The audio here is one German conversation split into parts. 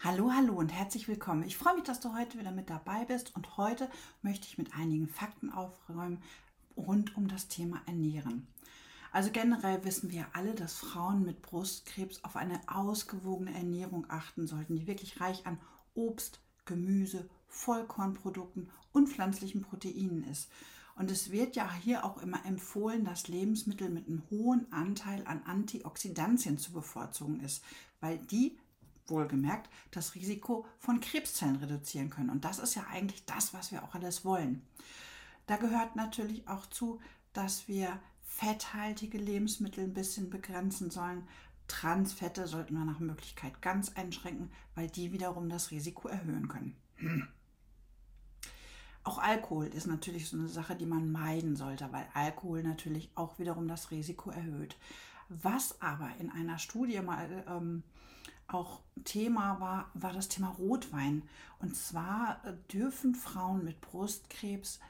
Hallo, hallo und herzlich willkommen. Ich freue mich, dass du heute wieder mit dabei bist und heute möchte ich mit einigen Fakten aufräumen rund um das Thema Ernähren. Also generell wissen wir alle, dass Frauen mit Brustkrebs auf eine ausgewogene Ernährung achten sollten, die wirklich reich an Obst, Gemüse, Vollkornprodukten und pflanzlichen Proteinen ist. Und es wird ja hier auch immer empfohlen, dass Lebensmittel mit einem hohen Anteil an Antioxidantien zu bevorzugen ist, weil die wohlgemerkt das Risiko von Krebszellen reduzieren können. Und das ist ja eigentlich das, was wir auch alles wollen. Da gehört natürlich auch zu, dass wir fetthaltige Lebensmittel ein bisschen begrenzen sollen. Transfette sollten wir nach Möglichkeit ganz einschränken, weil die wiederum das Risiko erhöhen können. Auch Alkohol ist natürlich so eine Sache, die man meiden sollte, weil Alkohol natürlich auch wiederum das Risiko erhöht. Was aber in einer Studie mal ähm, auch Thema war, war das Thema Rotwein. Und zwar äh, dürfen Frauen mit Brustkrebs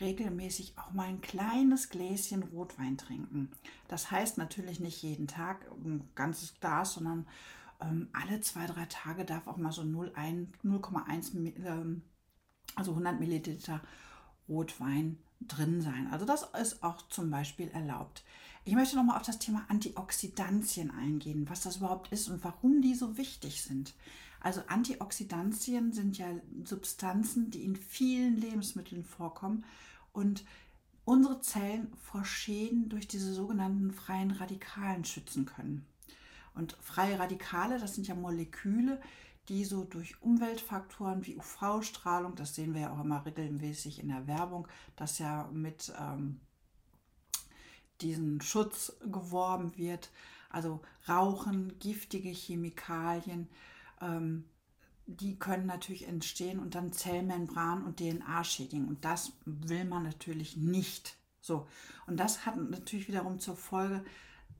regelmäßig auch mal ein kleines Gläschen Rotwein trinken. Das heißt natürlich nicht jeden Tag ein ganzes Glas, sondern ähm, alle zwei, drei Tage darf auch mal so 0,1, ähm, also 100 Milliliter Rotwein drin sein. Also das ist auch zum Beispiel erlaubt. Ich möchte nochmal auf das Thema Antioxidantien eingehen, was das überhaupt ist und warum die so wichtig sind. Also Antioxidantien sind ja Substanzen, die in vielen Lebensmitteln vorkommen und unsere Zellen vor Schäden durch diese sogenannten freien Radikalen schützen können. Und freie Radikale, das sind ja Moleküle, die so durch Umweltfaktoren wie UV-Strahlung, das sehen wir ja auch immer regelmäßig in der Werbung, dass ja mit ähm, diesen Schutz geworben wird. Also Rauchen, giftige Chemikalien, ähm, die können natürlich entstehen und dann Zellmembran und DNA schädigen. Und das will man natürlich nicht. So, und das hat natürlich wiederum zur Folge,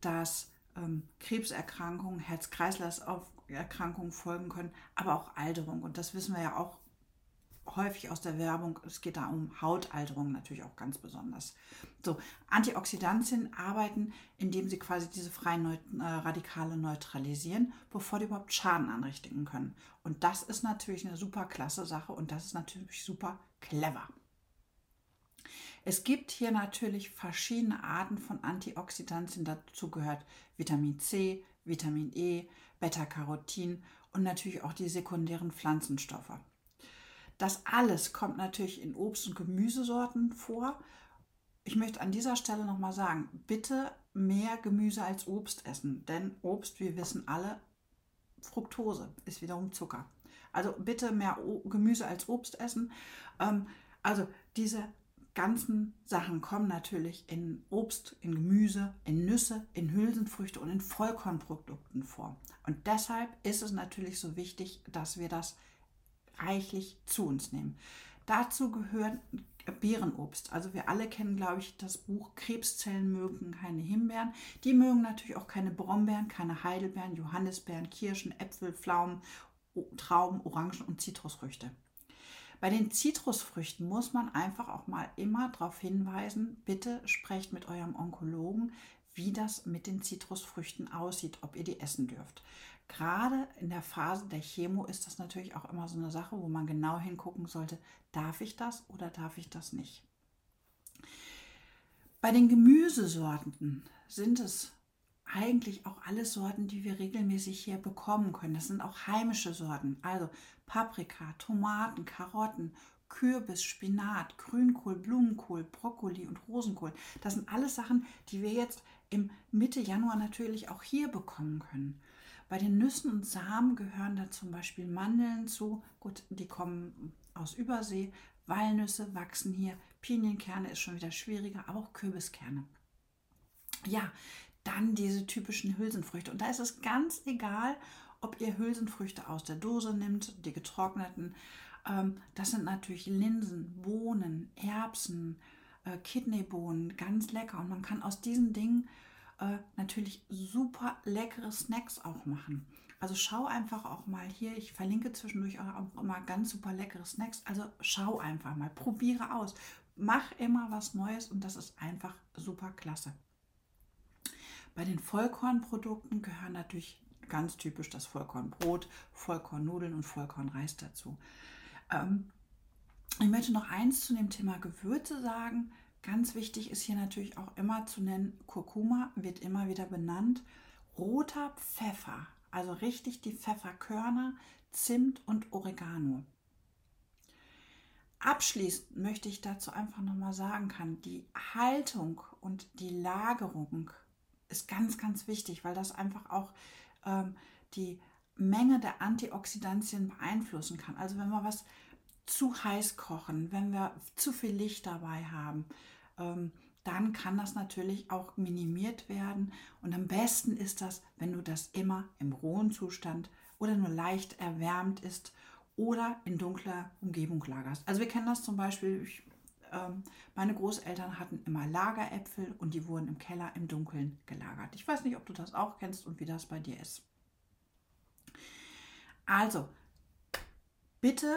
dass ähm, Krebserkrankungen, Herz-Kreislauf-Erkrankungen folgen können, aber auch Alterung. Und das wissen wir ja auch häufig aus der Werbung. Es geht da um Hautalterung natürlich auch ganz besonders. So, Antioxidantien arbeiten, indem sie quasi diese freien Neut äh, Radikale neutralisieren, bevor die überhaupt Schaden anrichten können. Und das ist natürlich eine super klasse Sache und das ist natürlich super clever. Es gibt hier natürlich verschiedene Arten von Antioxidantien. Dazu gehört Vitamin C, Vitamin E, Beta-Carotin und natürlich auch die sekundären Pflanzenstoffe. Das alles kommt natürlich in Obst- und Gemüsesorten vor. Ich möchte an dieser Stelle nochmal sagen, bitte mehr Gemüse als Obst essen, denn Obst, wir wissen alle, Fructose ist wiederum Zucker. Also bitte mehr Gemüse als Obst essen. Ähm, also diese ganzen Sachen kommen natürlich in Obst, in Gemüse, in Nüsse, in Hülsenfrüchte und in Vollkornprodukten vor. Und deshalb ist es natürlich so wichtig, dass wir das reichlich zu uns nehmen. Dazu gehören Beerenobst. Also wir alle kennen, glaube ich, das Buch Krebszellen mögen keine Himbeeren. Die mögen natürlich auch keine Brombeeren, keine Heidelbeeren, Johannisbeeren, Kirschen, Äpfel, Pflaumen, Trauben, Orangen und Zitrusfrüchte. Bei den Zitrusfrüchten muss man einfach auch mal immer darauf hinweisen, bitte sprecht mit eurem Onkologen, wie das mit den Zitrusfrüchten aussieht, ob ihr die essen dürft. Gerade in der Phase der Chemo ist das natürlich auch immer so eine Sache, wo man genau hingucken sollte, darf ich das oder darf ich das nicht. Bei den Gemüsesorten sind es eigentlich auch alle Sorten, die wir regelmäßig hier bekommen können. Das sind auch heimische Sorten, also Paprika, Tomaten, Karotten, Kürbis, Spinat, Grünkohl, Blumenkohl, Brokkoli und Rosenkohl. Das sind alles Sachen, die wir jetzt im Mitte Januar natürlich auch hier bekommen können. Bei den Nüssen und Samen gehören da zum Beispiel Mandeln zu. Gut, die kommen aus Übersee. Walnüsse wachsen hier. Pinienkerne ist schon wieder schwieriger, aber auch Kürbiskerne. Ja, dann diese typischen Hülsenfrüchte. Und da ist es ganz egal, ob ihr Hülsenfrüchte aus der Dose nimmt, die getrockneten. Ähm, das sind natürlich Linsen, Bohnen, Erbsen, äh, Kidneybohnen, ganz lecker. Und man kann aus diesen Dingen äh, natürlich super leckere Snacks auch machen. Also schau einfach auch mal hier, ich verlinke zwischendurch auch immer ganz super leckere Snacks. Also schau einfach mal, probiere aus. Mach immer was Neues und das ist einfach super klasse. Bei den Vollkornprodukten gehören natürlich ganz typisch das Vollkornbrot, Vollkornnudeln und Vollkornreis dazu. Ähm, ich möchte noch eins zu dem Thema Gewürze sagen. Ganz wichtig ist hier natürlich auch immer zu nennen, Kurkuma wird immer wieder benannt. Roter Pfeffer, also richtig die Pfefferkörner, Zimt und Oregano. Abschließend möchte ich dazu einfach nochmal sagen kann, die Haltung und die Lagerung ist ganz, ganz wichtig, weil das einfach auch ähm, die Menge der Antioxidantien beeinflussen kann. Also wenn wir was zu heiß kochen, wenn wir zu viel Licht dabei haben, ähm, dann kann das natürlich auch minimiert werden. Und am besten ist das, wenn du das immer im rohen Zustand oder nur leicht erwärmt ist oder in dunkler Umgebung lagerst. Also wir kennen das zum Beispiel, ich, ähm, meine Großeltern hatten immer Lageräpfel und die wurden im Keller im Dunkeln gelagert. Ich weiß nicht, ob du das auch kennst und wie das bei dir ist. Also, bitte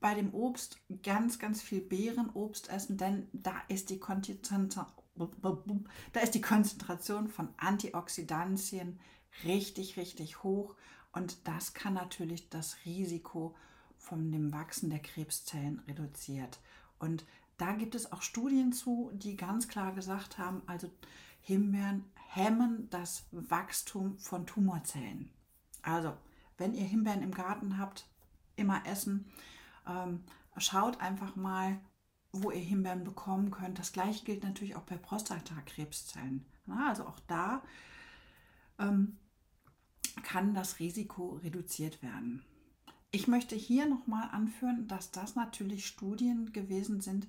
bei dem Obst ganz, ganz viel Beerenobst essen, denn da ist die, da ist die Konzentration von Antioxidantien richtig, richtig hoch und das kann natürlich das Risiko von dem Wachsen der Krebszellen reduziert. Und da gibt es auch Studien zu, die ganz klar gesagt haben, also Himbeeren hemmen das Wachstum von Tumorzellen. Also, wenn ihr Himbeeren im Garten habt, immer essen. Ähm, schaut einfach mal, wo ihr Himbeeren bekommen könnt. Das gleiche gilt natürlich auch bei Prostatakrebszellen. Also auch da ähm, kann das Risiko reduziert werden. Ich möchte hier nochmal anführen, dass das natürlich Studien gewesen sind,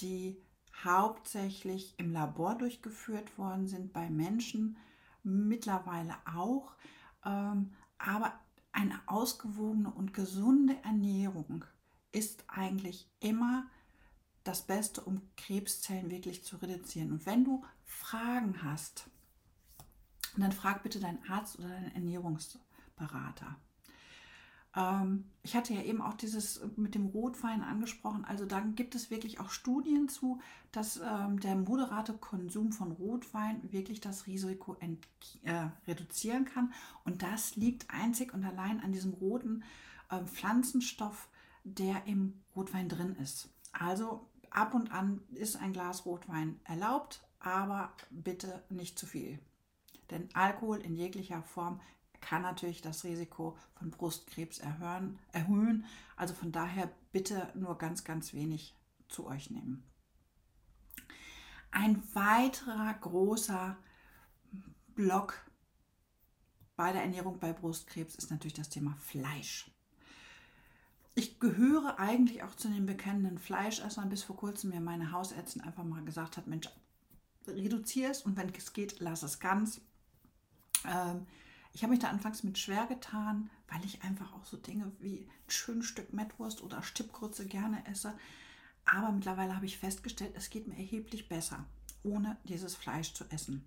die hauptsächlich im Labor durchgeführt worden sind, bei Menschen mittlerweile auch. Ähm, aber eine ausgewogene und gesunde Ernährung ist eigentlich immer das Beste, um Krebszellen wirklich zu reduzieren. Und wenn du Fragen hast, dann frag bitte deinen Arzt oder deinen Ernährungsberater. Ähm, ich hatte ja eben auch dieses mit dem Rotwein angesprochen. Also da gibt es wirklich auch Studien zu, dass ähm, der moderate Konsum von Rotwein wirklich das Risiko äh, reduzieren kann. Und das liegt einzig und allein an diesem roten äh, Pflanzenstoff, der im Rotwein drin ist. Also ab und an ist ein Glas Rotwein erlaubt, aber bitte nicht zu viel. Denn Alkohol in jeglicher Form kann natürlich das Risiko von Brustkrebs erhöhen. erhöhen. Also von daher bitte nur ganz, ganz wenig zu euch nehmen. Ein weiterer großer Block bei der Ernährung bei Brustkrebs ist natürlich das Thema Fleisch. Ich gehöre eigentlich auch zu den bekennenden Fleischessern. Bis vor kurzem mir meine Hausärztin einfach mal gesagt hat, Mensch, reduziere es und wenn es geht, lass es ganz. Ähm, ich habe mich da anfangs mit schwer getan, weil ich einfach auch so Dinge wie ein schönes Stück Mettwurst oder Stippkurze gerne esse. Aber mittlerweile habe ich festgestellt, es geht mir erheblich besser, ohne dieses Fleisch zu essen.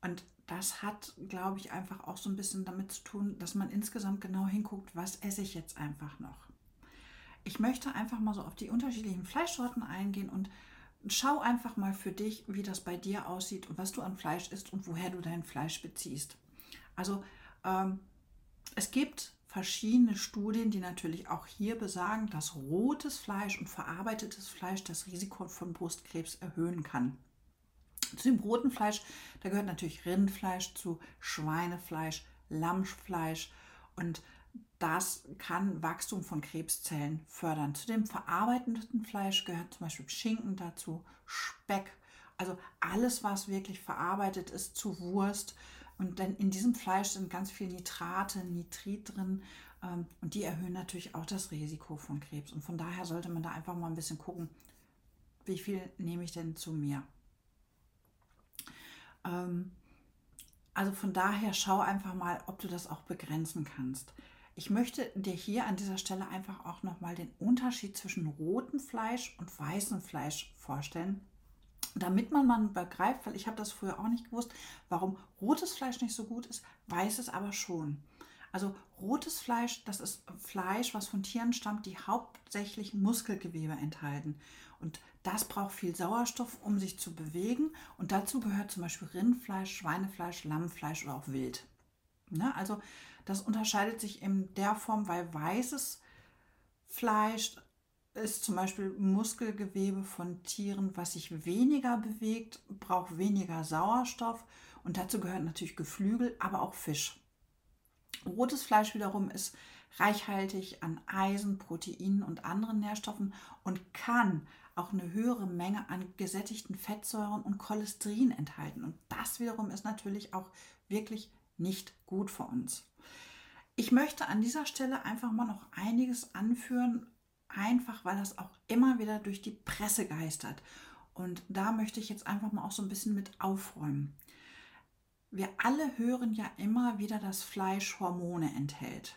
Und das hat, glaube ich, einfach auch so ein bisschen damit zu tun, dass man insgesamt genau hinguckt, was esse ich jetzt einfach noch. Ich möchte einfach mal so auf die unterschiedlichen Fleischsorten eingehen und schau einfach mal für dich, wie das bei dir aussieht und was du an Fleisch isst und woher du dein Fleisch beziehst. Also ähm, es gibt verschiedene Studien, die natürlich auch hier besagen, dass rotes Fleisch und verarbeitetes Fleisch das Risiko von Brustkrebs erhöhen kann. Zu dem roten Fleisch, da gehört natürlich Rindfleisch zu, Schweinefleisch, Lammfleisch und das kann Wachstum von Krebszellen fördern. Zu dem verarbeiteten Fleisch gehört zum Beispiel Schinken dazu, Speck, also alles, was wirklich verarbeitet ist zu Wurst. Und denn in diesem Fleisch sind ganz viele Nitrate, Nitrit drin ähm, und die erhöhen natürlich auch das Risiko von Krebs. Und von daher sollte man da einfach mal ein bisschen gucken, wie viel nehme ich denn zu mir. Ähm, also von daher schau einfach mal, ob du das auch begrenzen kannst. Ich möchte dir hier an dieser Stelle einfach auch nochmal den Unterschied zwischen rotem Fleisch und weißem Fleisch vorstellen, damit man mal begreift, weil ich habe das früher auch nicht gewusst, warum rotes Fleisch nicht so gut ist, weißes aber schon. Also rotes Fleisch, das ist Fleisch, was von Tieren stammt, die hauptsächlich Muskelgewebe enthalten. Und das braucht viel Sauerstoff, um sich zu bewegen. Und dazu gehört zum Beispiel Rindfleisch, Schweinefleisch, Lammfleisch oder auch Wild. Ne? Also das unterscheidet sich in der Form, weil weißes Fleisch ist zum Beispiel Muskelgewebe von Tieren, was sich weniger bewegt, braucht weniger Sauerstoff und dazu gehört natürlich Geflügel, aber auch Fisch. Rotes Fleisch wiederum ist reichhaltig an Eisen, Proteinen und anderen Nährstoffen und kann auch eine höhere Menge an gesättigten Fettsäuren und Cholesterin enthalten. Und das wiederum ist natürlich auch wirklich nicht gut für uns. Ich möchte an dieser Stelle einfach mal noch einiges anführen, einfach weil das auch immer wieder durch die Presse geistert. Und da möchte ich jetzt einfach mal auch so ein bisschen mit aufräumen. Wir alle hören ja immer wieder, dass Fleisch Hormone enthält.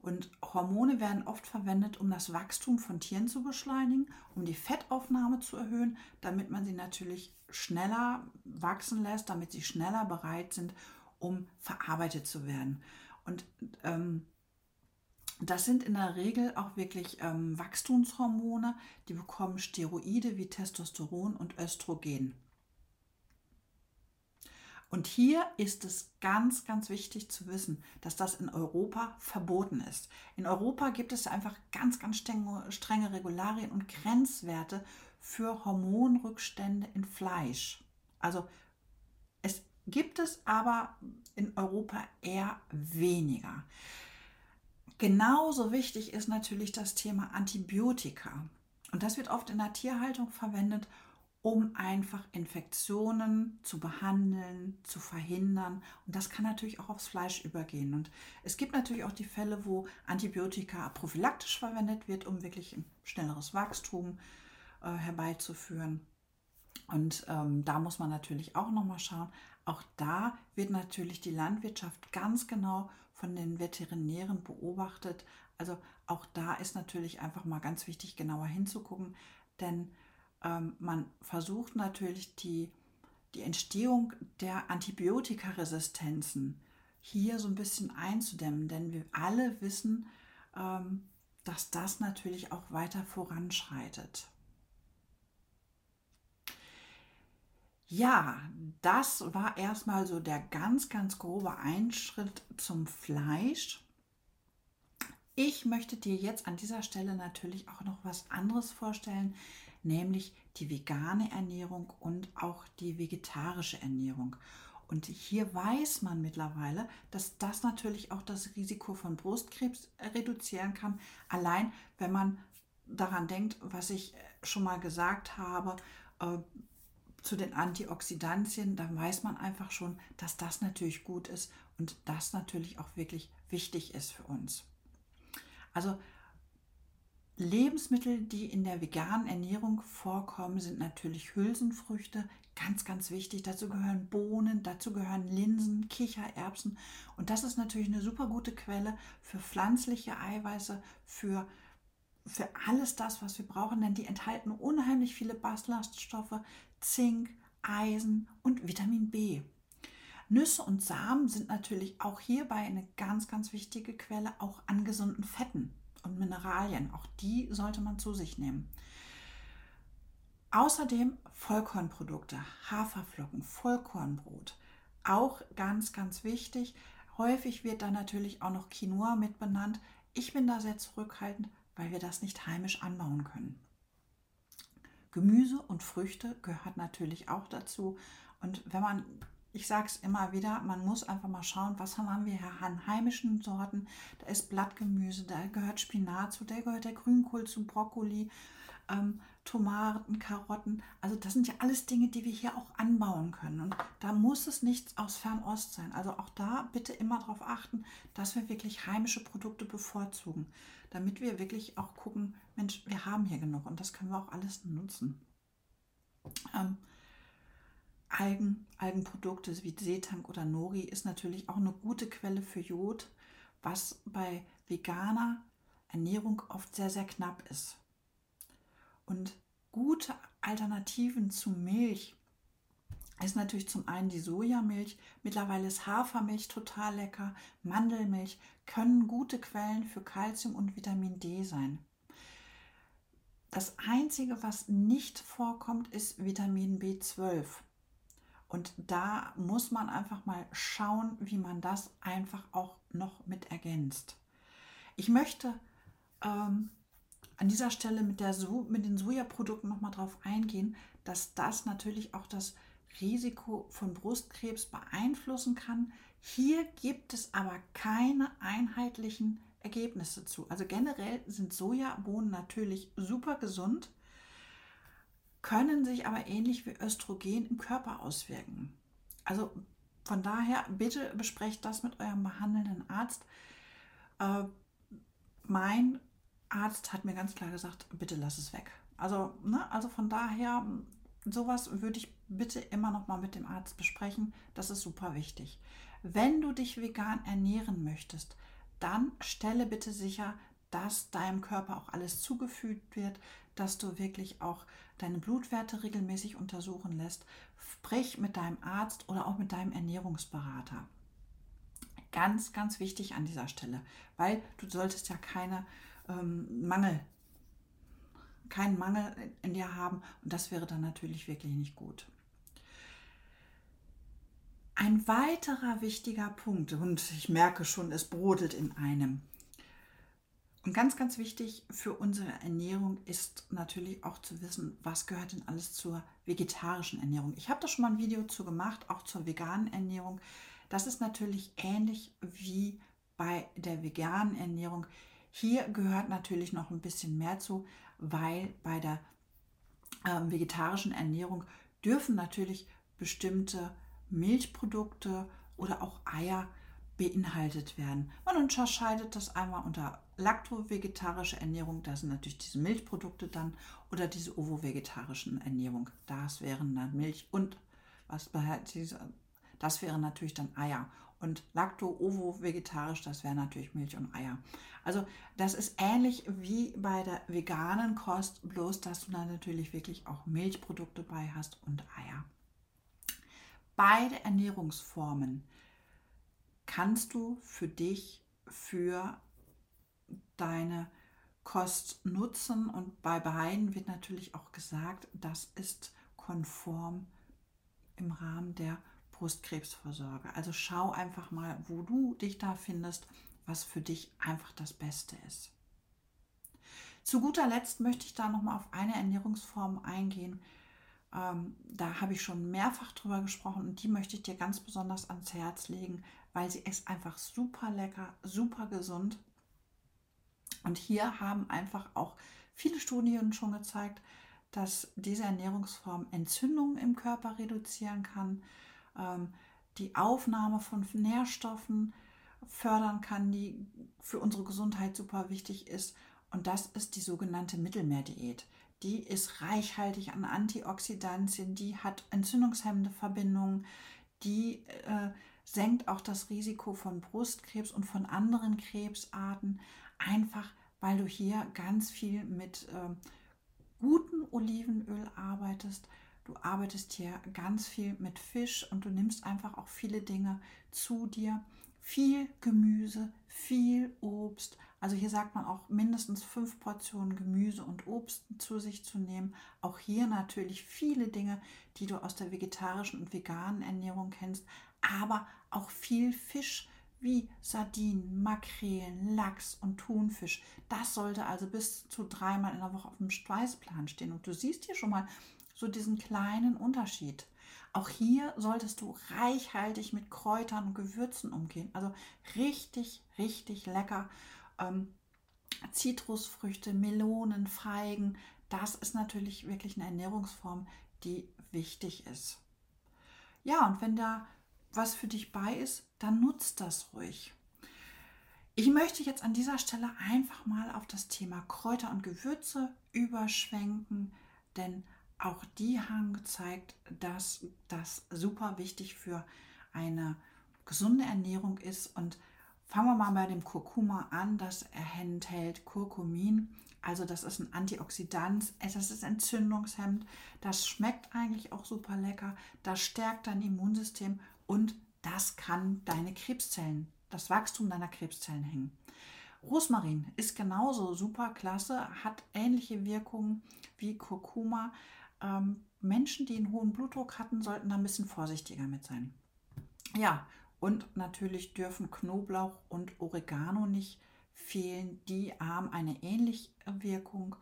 Und Hormone werden oft verwendet, um das Wachstum von Tieren zu beschleunigen, um die Fettaufnahme zu erhöhen, damit man sie natürlich schneller wachsen lässt, damit sie schneller bereit sind, um verarbeitet zu werden. Und ähm, das sind in der Regel auch wirklich ähm, Wachstumshormone, die bekommen Steroide wie Testosteron und Östrogen. Und hier ist es ganz, ganz wichtig zu wissen, dass das in Europa verboten ist. In Europa gibt es einfach ganz, ganz strenge, strenge Regularien und Grenzwerte für Hormonrückstände in Fleisch. Also es gibt es aber in Europa eher weniger. Genauso wichtig ist natürlich das Thema Antibiotika. Und das wird oft in der Tierhaltung verwendet, um einfach Infektionen zu behandeln, zu verhindern. Und das kann natürlich auch aufs Fleisch übergehen. Und es gibt natürlich auch die Fälle, wo Antibiotika prophylaktisch verwendet wird, um wirklich ein schnelleres Wachstum äh, herbeizuführen. Und ähm, da muss man natürlich auch nochmal schauen. Auch da wird natürlich die Landwirtschaft ganz genau von den Veterinären beobachtet. Also auch da ist natürlich einfach mal ganz wichtig, genauer hinzugucken, denn ähm, man versucht natürlich die, die Entstehung der Antibiotikaresistenzen hier so ein bisschen einzudämmen, denn wir alle wissen, ähm, dass das natürlich auch weiter voranschreitet. Ja, das war erstmal so der ganz, ganz grobe Einschritt zum Fleisch. Ich möchte dir jetzt an dieser Stelle natürlich auch noch was anderes vorstellen, nämlich die vegane Ernährung und auch die vegetarische Ernährung. Und hier weiß man mittlerweile, dass das natürlich auch das Risiko von Brustkrebs reduzieren kann. Allein wenn man daran denkt, was ich schon mal gesagt habe, äh, zu den Antioxidantien, dann weiß man einfach schon, dass das natürlich gut ist und das natürlich auch wirklich wichtig ist für uns. Also Lebensmittel, die in der veganen Ernährung vorkommen, sind natürlich Hülsenfrüchte, ganz, ganz wichtig. Dazu gehören Bohnen, dazu gehören Linsen, Kichererbsen. Und das ist natürlich eine super gute Quelle für pflanzliche Eiweiße, für für alles das, was wir brauchen, denn die enthalten unheimlich viele Ballaststoffe, Zink, Eisen und Vitamin B. Nüsse und Samen sind natürlich auch hierbei eine ganz, ganz wichtige Quelle auch an gesunden Fetten und Mineralien. Auch die sollte man zu sich nehmen. Außerdem Vollkornprodukte, Haferflocken, Vollkornbrot. Auch ganz, ganz wichtig. Häufig wird da natürlich auch noch Quinoa mit benannt. Ich bin da sehr zurückhaltend, weil wir das nicht heimisch anbauen können. Gemüse und Früchte gehört natürlich auch dazu. Und wenn man, ich sage es immer wieder, man muss einfach mal schauen, was haben wir hier an heimischen Sorten. Da ist Blattgemüse, da gehört Spinat zu, da gehört der Grünkohl zu, Brokkoli, ähm, Tomaten, Karotten. Also das sind ja alles Dinge, die wir hier auch anbauen können. Und da muss es nichts aus Fernost sein. Also auch da bitte immer darauf achten, dass wir wirklich heimische Produkte bevorzugen, damit wir wirklich auch gucken, Mensch, wir haben hier genug und das können wir auch alles nutzen. Ähm, Algen, Algenprodukte wie Seetank oder Nori ist natürlich auch eine gute Quelle für Jod, was bei veganer Ernährung oft sehr, sehr knapp ist. Und gute Alternativen zu Milch ist natürlich zum einen die Sojamilch. Mittlerweile ist Hafermilch total lecker. Mandelmilch können gute Quellen für Kalzium und Vitamin D sein. Das Einzige, was nicht vorkommt, ist Vitamin B12. Und da muss man einfach mal schauen, wie man das einfach auch noch mit ergänzt. Ich möchte ähm, an dieser Stelle mit, der so mit den Sojaprodukten nochmal drauf eingehen, dass das natürlich auch das Risiko von Brustkrebs beeinflussen kann. Hier gibt es aber keine einheitlichen Ergebnisse zu. Also generell sind Sojabohnen natürlich super gesund, können sich aber ähnlich wie Östrogen im Körper auswirken. Also von daher bitte besprecht das mit eurem behandelnden Arzt. Äh, mein Arzt hat mir ganz klar gesagt, bitte lass es weg. Also, ne, also von daher, sowas würde ich bitte immer noch mal mit dem Arzt besprechen. Das ist super wichtig. Wenn du dich vegan ernähren möchtest, dann stelle bitte sicher, dass deinem Körper auch alles zugefügt wird, dass du wirklich auch deine Blutwerte regelmäßig untersuchen lässt. Sprich mit deinem Arzt oder auch mit deinem Ernährungsberater. Ganz, ganz wichtig an dieser Stelle, weil du solltest ja keine ähm, Mangel, keinen Mangel in dir haben und das wäre dann natürlich wirklich nicht gut. Ein weiterer wichtiger Punkt, und ich merke schon, es brodelt in einem. Und ganz, ganz wichtig für unsere Ernährung ist natürlich auch zu wissen, was gehört denn alles zur vegetarischen Ernährung. Ich habe da schon mal ein Video zu gemacht, auch zur veganen Ernährung. Das ist natürlich ähnlich wie bei der veganen Ernährung. Hier gehört natürlich noch ein bisschen mehr zu, weil bei der äh, vegetarischen Ernährung dürfen natürlich bestimmte Milchprodukte oder auch Eier beinhaltet werden. Man unterscheidet das einmal unter laktovegetarische Ernährung, da sind natürlich diese Milchprodukte dann, oder diese ovo-vegetarischen Ernährung, das wären dann Milch und was das wären natürlich dann Eier. Und Lacto-Ovo-vegetarisch, das wäre natürlich Milch und Eier. Also das ist ähnlich wie bei der veganen Kost, bloß dass du dann natürlich wirklich auch Milchprodukte bei hast und Eier. Beide Ernährungsformen kannst du für dich, für deine Kost nutzen und bei beiden wird natürlich auch gesagt, das ist konform im Rahmen der Brustkrebsvorsorge. Also schau einfach mal, wo du dich da findest, was für dich einfach das Beste ist. Zu guter Letzt möchte ich da noch mal auf eine Ernährungsform eingehen. Ähm, da habe ich schon mehrfach drüber gesprochen und die möchte ich dir ganz besonders ans Herz legen, weil sie ist einfach super lecker, super gesund. Und hier haben einfach auch viele Studien schon gezeigt, dass diese Ernährungsform Entzündungen im Körper reduzieren kann, ähm, die Aufnahme von Nährstoffen fördern kann, die für unsere Gesundheit super wichtig ist. Und das ist die sogenannte Mittelmeerdiät. Die ist reichhaltig an Antioxidantien, die hat entzündungshemmende Verbindungen, die äh, senkt auch das Risiko von Brustkrebs und von anderen Krebsarten, einfach weil du hier ganz viel mit äh, gutem Olivenöl arbeitest, Du arbeitest hier ganz viel mit Fisch und du nimmst einfach auch viele Dinge zu dir. Viel Gemüse, viel Obst. Also hier sagt man auch mindestens fünf Portionen Gemüse und Obst zu sich zu nehmen. Auch hier natürlich viele Dinge, die du aus der vegetarischen und veganen Ernährung kennst, aber auch viel Fisch wie Sardinen, Makrelen, Lachs und Thunfisch. Das sollte also bis zu dreimal in der Woche auf dem Speiseplan stehen. Und du siehst hier schon mal, so diesen kleinen Unterschied. Auch hier solltest du reichhaltig mit Kräutern und Gewürzen umgehen. Also richtig, richtig lecker. Ähm, Zitrusfrüchte, Melonen, Feigen. Das ist natürlich wirklich eine Ernährungsform, die wichtig ist. Ja, und wenn da was für dich bei ist, dann nutzt das ruhig. Ich möchte jetzt an dieser Stelle einfach mal auf das Thema Kräuter und Gewürze überschwenken, denn auch die haben gezeigt, dass das super wichtig für eine gesunde Ernährung ist. Und fangen wir mal bei dem Kurkuma an. Das enthält Kurkumin. Also das ist ein Antioxidant, das ist entzündungshemmend, das schmeckt eigentlich auch super lecker, das stärkt dein Immunsystem und das kann deine Krebszellen, das Wachstum deiner Krebszellen hängen. Rosmarin ist genauso super klasse, hat ähnliche Wirkungen wie Kurkuma, ähm, Menschen, die einen hohen Blutdruck hatten, sollten da ein bisschen vorsichtiger mit sein. Ja, und natürlich dürfen Knoblauch und Oregano nicht fehlen. Die haben eine ähnliche Wirkung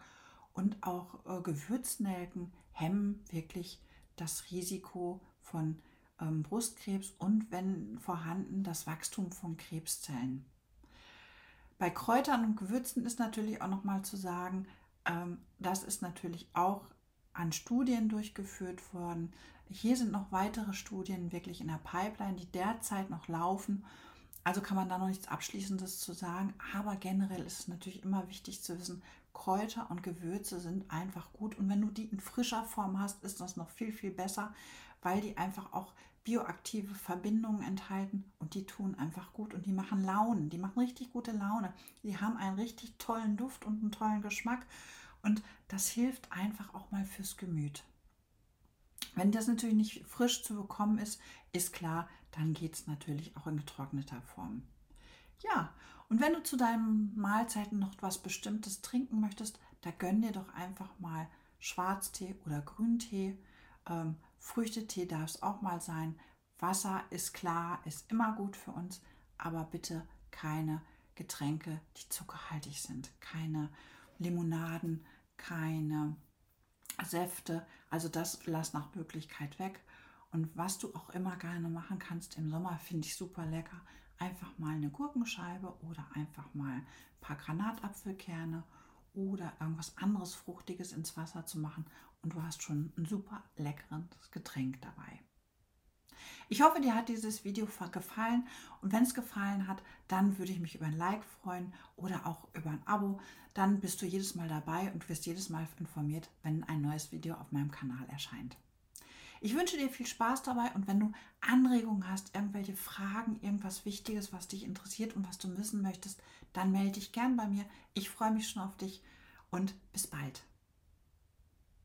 und auch äh, Gewürznelken hemmen wirklich das Risiko von ähm, Brustkrebs und wenn vorhanden das Wachstum von Krebszellen. Bei Kräutern und Gewürzen ist natürlich auch noch mal zu sagen, ähm, das ist natürlich auch an Studien durchgeführt worden. Hier sind noch weitere Studien wirklich in der Pipeline, die derzeit noch laufen. Also kann man da noch nichts Abschließendes zu sagen. Aber generell ist es natürlich immer wichtig zu wissen, Kräuter und Gewürze sind einfach gut. Und wenn du die in frischer Form hast, ist das noch viel, viel besser, weil die einfach auch bioaktive Verbindungen enthalten und die tun einfach gut und die machen Launen, die machen richtig gute Laune. Die haben einen richtig tollen Duft und einen tollen Geschmack und das hilft einfach auch mal fürs Gemüt. Wenn das natürlich nicht frisch zu bekommen ist, ist klar, dann geht es natürlich auch in getrockneter Form. Ja, und wenn du zu deinen Mahlzeiten noch was Bestimmtes trinken möchtest, da gönn dir doch einfach mal Schwarztee oder Grüntee. Ähm, Früchtetee darf es auch mal sein. Wasser ist klar, ist immer gut für uns, aber bitte keine Getränke, die zuckerhaltig sind. Keine Limonaden, keine Säfte. Also das lass nach Möglichkeit weg. Und was du auch immer gerne machen kannst im Sommer, finde ich super lecker. Einfach mal eine Gurkenscheibe oder einfach mal ein paar Granatapfelkerne oder irgendwas anderes Fruchtiges ins Wasser zu machen. Und du hast schon ein super leckeres Getränk dabei. Ich hoffe, dir hat dieses Video gefallen und wenn es gefallen hat, dann würde ich mich über ein Like freuen oder auch über ein Abo. Dann bist du jedes Mal dabei und wirst jedes Mal informiert, wenn ein neues Video auf meinem Kanal erscheint. Ich wünsche dir viel Spaß dabei und wenn du Anregungen hast, irgendwelche Fragen, irgendwas Wichtiges, was dich interessiert und was du wissen möchtest, dann melde dich gern bei mir. Ich freue mich schon auf dich und bis bald.